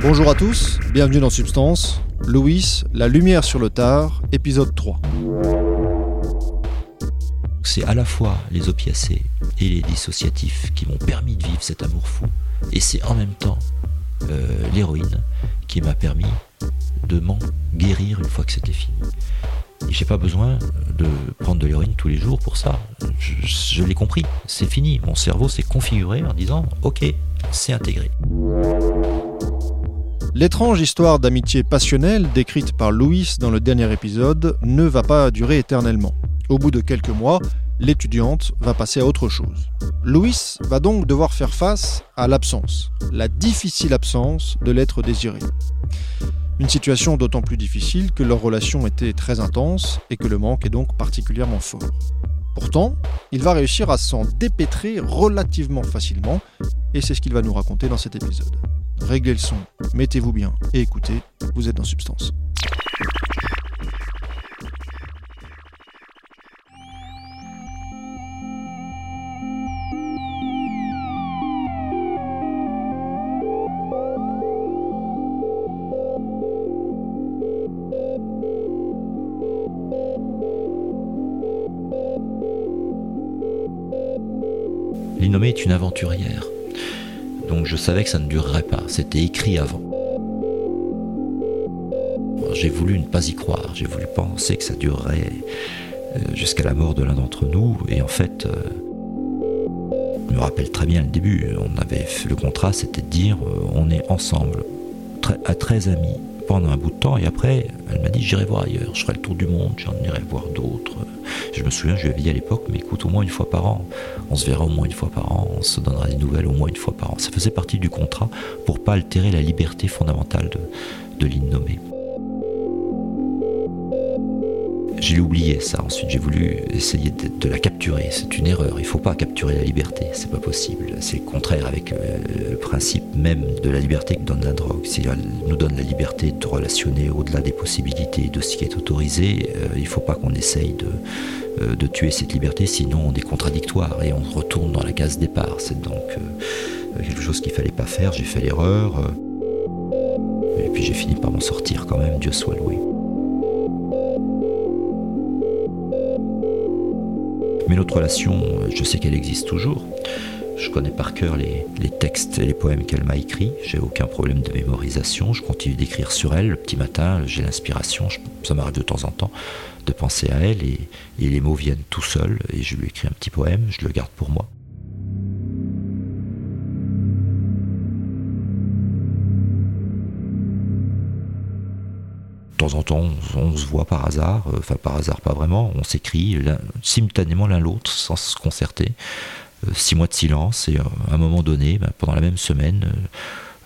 Bonjour à tous, bienvenue dans Substance. Louis, La lumière sur le tard, épisode 3. C'est à la fois les opiacés et les dissociatifs qui m'ont permis de vivre cet amour fou. Et c'est en même temps euh, l'héroïne qui m'a permis de m'en guérir une fois que c'était fini. J'ai pas besoin de prendre de l'héroïne tous les jours pour ça. Je l'ai compris, c'est fini. Mon cerveau s'est configuré en disant Ok, c'est intégré. L'étrange histoire d'amitié passionnelle décrite par Louis dans le dernier épisode ne va pas durer éternellement. Au bout de quelques mois, l'étudiante va passer à autre chose. Louis va donc devoir faire face à l'absence, la difficile absence de l'être désiré. Une situation d'autant plus difficile que leur relation était très intense et que le manque est donc particulièrement fort. Pourtant, il va réussir à s'en dépêtrer relativement facilement et c'est ce qu'il va nous raconter dans cet épisode. Réglez le son, mettez-vous bien et écoutez, vous êtes dans Substance. L'innommée est une aventurière. Donc je savais que ça ne durerait pas. C'était écrit avant. J'ai voulu ne pas y croire. J'ai voulu penser que ça durerait euh, jusqu'à la mort de l'un d'entre nous. Et en fait, euh, je me rappelle très bien le début. On avait fait le contrat, c'était de dire euh, on est ensemble, à très amis, pendant un bout de temps. Et après, elle m'a dit j'irai voir ailleurs. Je ferai le tour du monde. J'en irai voir d'autres. Je me souviens, je lui avais dit à l'époque, mais écoute, au moins une fois par an, on se verra au moins une fois par an, on se donnera des nouvelles au moins une fois par an. Ça faisait partie du contrat pour pas altérer la liberté fondamentale de, de l'innommé. J'ai oublié ça. Ensuite, j'ai voulu essayer de, la capturer. C'est une erreur. Il faut pas capturer la liberté. C'est pas possible. C'est contraire avec euh, le principe même de la liberté que donne la drogue. Si elle nous donne la liberté de relationner au-delà des possibilités de ce qui est autorisé, euh, il faut pas qu'on essaye de, euh, de tuer cette liberté. Sinon, on est contradictoire et on retourne dans la case départ. C'est donc quelque chose qu'il fallait pas faire. J'ai fait l'erreur. et puis j'ai fini par m'en sortir quand même. Dieu soit loué. Mais notre relation, euh, je sais qu'elle existe toujours. Je connais par cœur les, textes et les poèmes qu'elle m'a écrits. J'ai aucun problème de mémorisation. Je continue d'écrire sur elle. Le petit matin, j'ai l'inspiration. Ça m'arrive de temps en temps de penser à elle et les mots viennent tout seuls. Et je lui écris un petit poème. Je le garde pour moi. Temps en temps, on, se voit par hasard, euh, enfin par hasard pas vraiment, on s'écrit simultanément l'un l'autre sans se concerter. Euh, six mois de silence et euh, à un moment donné, ben, pendant la même semaine,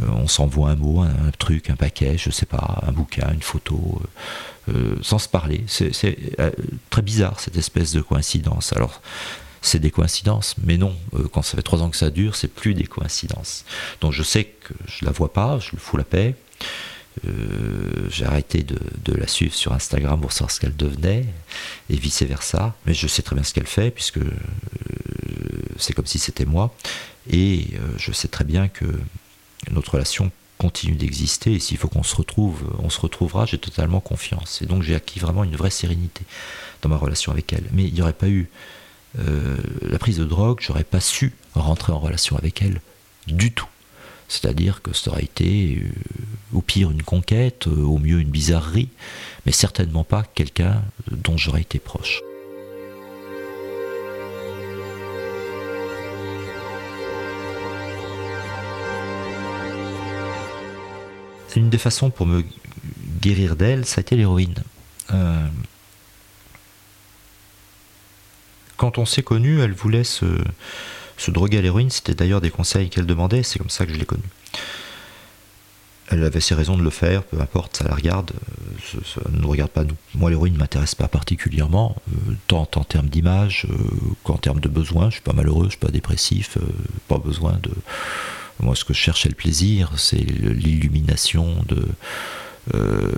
on s'envoie un mot, un, truc, un paquet, je sais pas, un bouquin, une photo, sans se parler. C'est très bizarre cette espèce de coïncidence. Alors, c'est des coïncidences, mais non, quand ça fait trois ans que ça dure, c'est plus des coïncidences. Donc je sais que je la vois pas, je lui fous la paix. Euh, j'ai arrêté de, la suivre sur Instagram pour savoir ce qu'elle devenait et vice versa. Mais je sais très bien ce qu'elle fait puisque euh, c'est comme si c'était moi. Et euh, je sais très bien que notre relation continue d'exister et s'il faut qu'on se retrouve, on se retrouvera, j'ai totalement confiance. Et donc j'ai acquis vraiment une vraie sérénité dans ma relation avec elle. Mais il n'y aurait pas eu la prise de drogue, j'aurais pas su rentrer en relation avec elle du tout. C'est-à-dire que ça aurait été euh, au pire une conquête, euh, au mieux une bizarrerie, mais certainement pas quelqu'un dont j'aurais été proche. Une des façons pour me guérir d'elle, ça a été l'héroïne. Euh, quand on s'est connus, elle voulait se, se droguer à l'héroïne. C'était d'ailleurs des conseils qu'elle demandait. C'est comme ça que je l'ai connue. Elle avait ses raisons de le faire, peu importe, ça la regarde, euh, ça, ne nous regarde pas. Moi, l'héroïne ne m'intéresse pas particulièrement, euh, tant en termes d'image euh, qu'en termes de besoins. Je suis pas malheureux, je suis pas dépressif, pas besoin de. Moi, ce que je cherche, c'est le plaisir, c'est l'illumination de,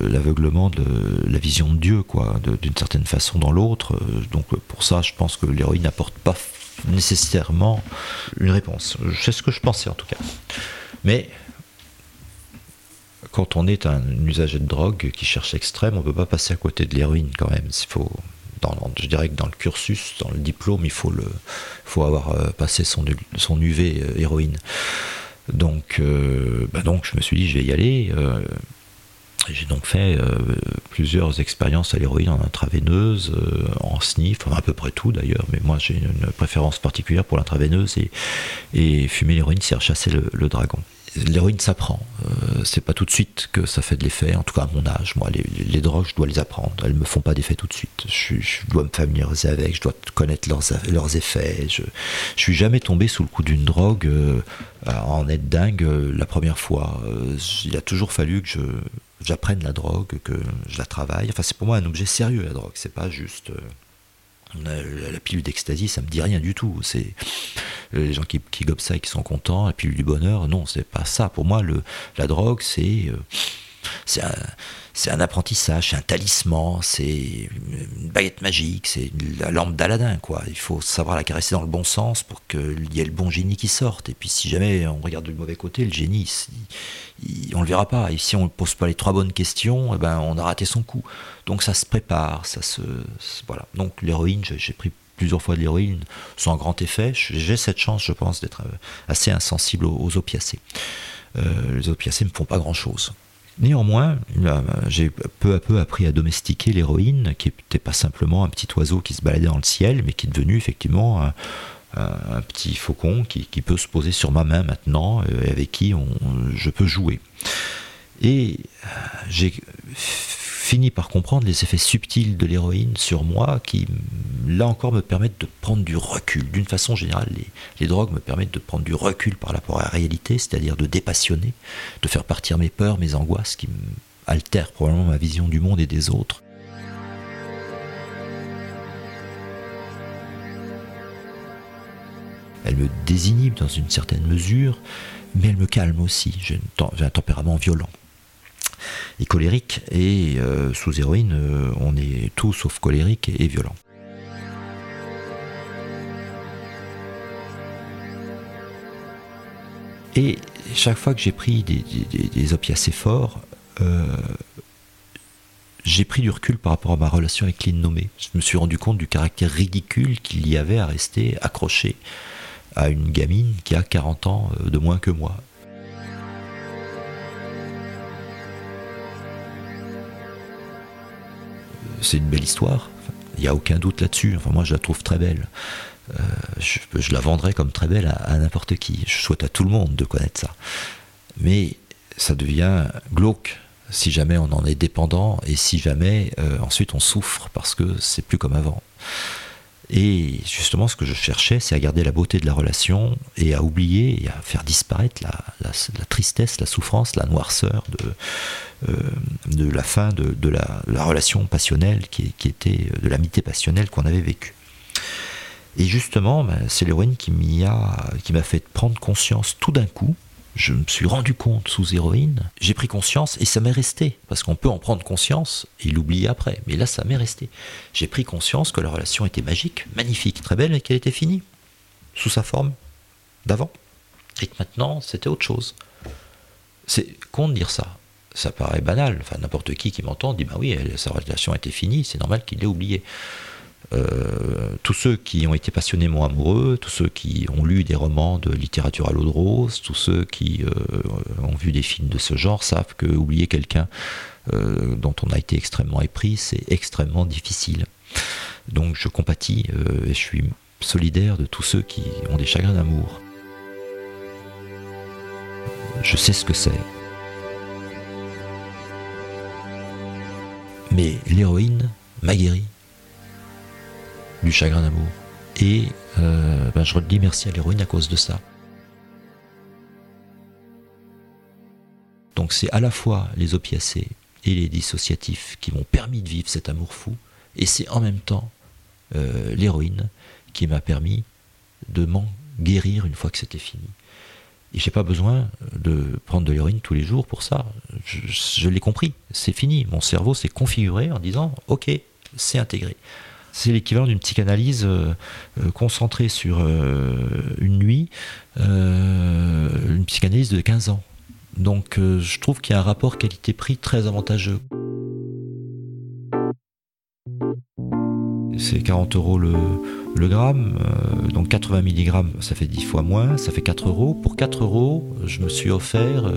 l'aveuglement de la vision de Dieu, quoi, d'une certaine façon dans l'autre. Donc pour ça, je pense que l'héroïne n'apporte pas nécessairement une réponse. C'est ce que je pensais en tout cas. Mais quand on est un usager de drogue qui cherche extrême, on ne peut pas passer à côté de l'héroïne quand même. Il faut, je dirais que dans le cursus, dans le diplôme, il faut, le, avoir euh, passé son, son UV euh, héroïne. Donc, euh, bah donc, je me suis dit, je vais y aller. J'ai donc fait plusieurs expériences à l'héroïne en intraveineuse, en sniff, à peu près tout d'ailleurs, mais moi j'ai une préférence particulière pour l'intraveineuse et, fumer l'héroïne, c'est rechasser le dragon l'héroïne s'apprend. Euh, c'est pas tout de suite que ça fait de l'effet, en tout cas à mon âge. Moi, les, drogues, je dois les apprendre. Elles me font pas d'effet tout de suite. Je, dois me familiariser avec, je dois connaître leurs, leurs effets. Je, je suis jamais tombé sous le coup d'une drogue euh, en être dingue euh, la première fois. il a toujours fallu que je j'apprenne la drogue, que je la travaille. Enfin, c'est pour moi un objet sérieux la drogue. C'est pas juste la, pilule d'ecstasy, ça me dit rien du tout. C'est les gens qui, qui gobent ça et qui sont contents, la pilule du bonheur, non, c'est pas ça. Pour moi, la drogue, c'est euh, c'est un, apprentissage, c'est un talisman, c'est une baguette magique, c'est la lampe d'Aladin, quoi. Il faut savoir la caresser dans le bon sens pour qu'il y ait le bon génie qui sorte. Et puis si jamais on regarde du mauvais côté, le génie, on le verra pas. Et si on ne pose pas les trois bonnes questions, eh ben, on a raté son coup. Donc ça se prépare, ça se... Voilà. Donc l'héroïne, j'ai pris plusieurs fois de l'héroïne sans grand effet. J'ai cette chance, je pense, d'être euh, assez insensible aux, opiacés. Euh, les opiacés ne me font pas grand-chose. Néanmoins, j'ai peu à peu appris à domestiquer l'héroïne, qui n'était pas simplement un petit oiseau qui se baladait dans le ciel, mais qui est devenu effectivement un, petit faucon qui, peut se poser sur ma main maintenant, et avec qui je peux jouer. Et euh, j'ai fini par comprendre les effets subtils de l'héroïne sur moi qui, là encore, me permettent de prendre du recul. D'une façon générale, les, drogues me permettent de prendre du recul par rapport à la réalité, c'est-à-dire de dépassionner, de faire partir mes peurs, mes angoisses qui altèrent probablement ma vision du monde et des autres. Elle me désinhibe dans une certaine mesure, mais elle me calme aussi. J'ai un tempérament violent et colérique. Et euh, sous héroïne, euh, on est tout sauf colérique et, violent. Et chaque fois que j'ai pris des, des, opiacés forts, euh, j'ai pris du recul par rapport à ma relation avec l'innommé. Je me suis rendu compte du caractère ridicule qu'il y avait à rester accroché à une gamine qui a 40 ans de moins que moi. C'est une belle histoire. Il n'y a aucun doute là-dessus. Enfin, moi, je la trouve très belle. Euh, je, la vendrais comme très belle à, n'importe qui. Je souhaite à tout le monde de connaître ça. Mais ça devient glauque si jamais on en est dépendant et si jamais euh, ensuite on souffre parce que c'est plus comme avant. Et justement, ce que je cherchais, c'est à garder la beauté de la relation et à oublier et à faire disparaître la, tristesse, la souffrance, la noirceur de, euh, de la fin de, la, relation passionnelle qui, était de l'amitié passionnelle qu'on avait vécue. Et justement, ben, c'est l'héroïne qui m'a fait prendre conscience tout d'un coup je me suis rendu compte sous héroïne, j'ai pris conscience et ça m'est resté. Parce qu'on peut en prendre conscience et l'oublier après. Mais là, ça m'est resté. J'ai pris conscience que la relation était magique, magnifique, très belle et qu'elle était finie. Sous sa forme d'avant. Et que maintenant, c'était autre chose. C'est con de dire ça. Ça paraît banal. Enfin, n'importe qui qui m'entend dit bah oui, sa relation était finie, c'est normal qu'il l'ait oublié. Euh, tous ceux qui ont été passionnément amoureux, tous ceux qui ont lu des romans de littérature à l'eau de rose, tous ceux qui euh, ont vu des films de ce genre savent que oublier quelqu'un euh, dont on a été extrêmement épris, c'est extrêmement difficile. Donc je compatis et je suis solidaire de tous ceux qui ont des chagrins d'amour. Je sais ce que c'est. Mais l'héroïne m'a guéri du chagrin d'amour. Et euh, ben, je redis merci à l'héroïne à cause de ça. Donc c'est à la fois les opiacés et les dissociatifs qui m'ont permis de vivre cet amour fou, et c'est en même temps euh, l'héroïne qui m'a permis de m'en guérir une fois que c'était fini. Et j'ai pas besoin de prendre de l'héroïne tous les jours pour ça. Je, je l'ai compris, c'est fini. Mon cerveau s'est configuré en disant ok, c'est intégré. C'est l'équivalent d'une psychanalyse euh, euh, concentrée sur euh, une nuit, une psychanalyse de 15 ans. Donc je trouve qu'il y a un rapport qualité-prix très avantageux. C'est 40 euros le, gramme, donc 80 mg, ça fait 10 fois moins, ça fait 4 euros. Pour 4 euros, je me suis offert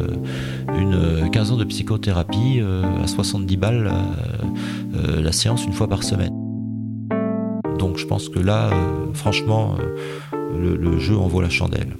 une 15 ans de psychothérapie à 70 balles la séance une fois par semaine. Donc je pense que là, euh, franchement, euh, le, le jeu en vaut la chandelle.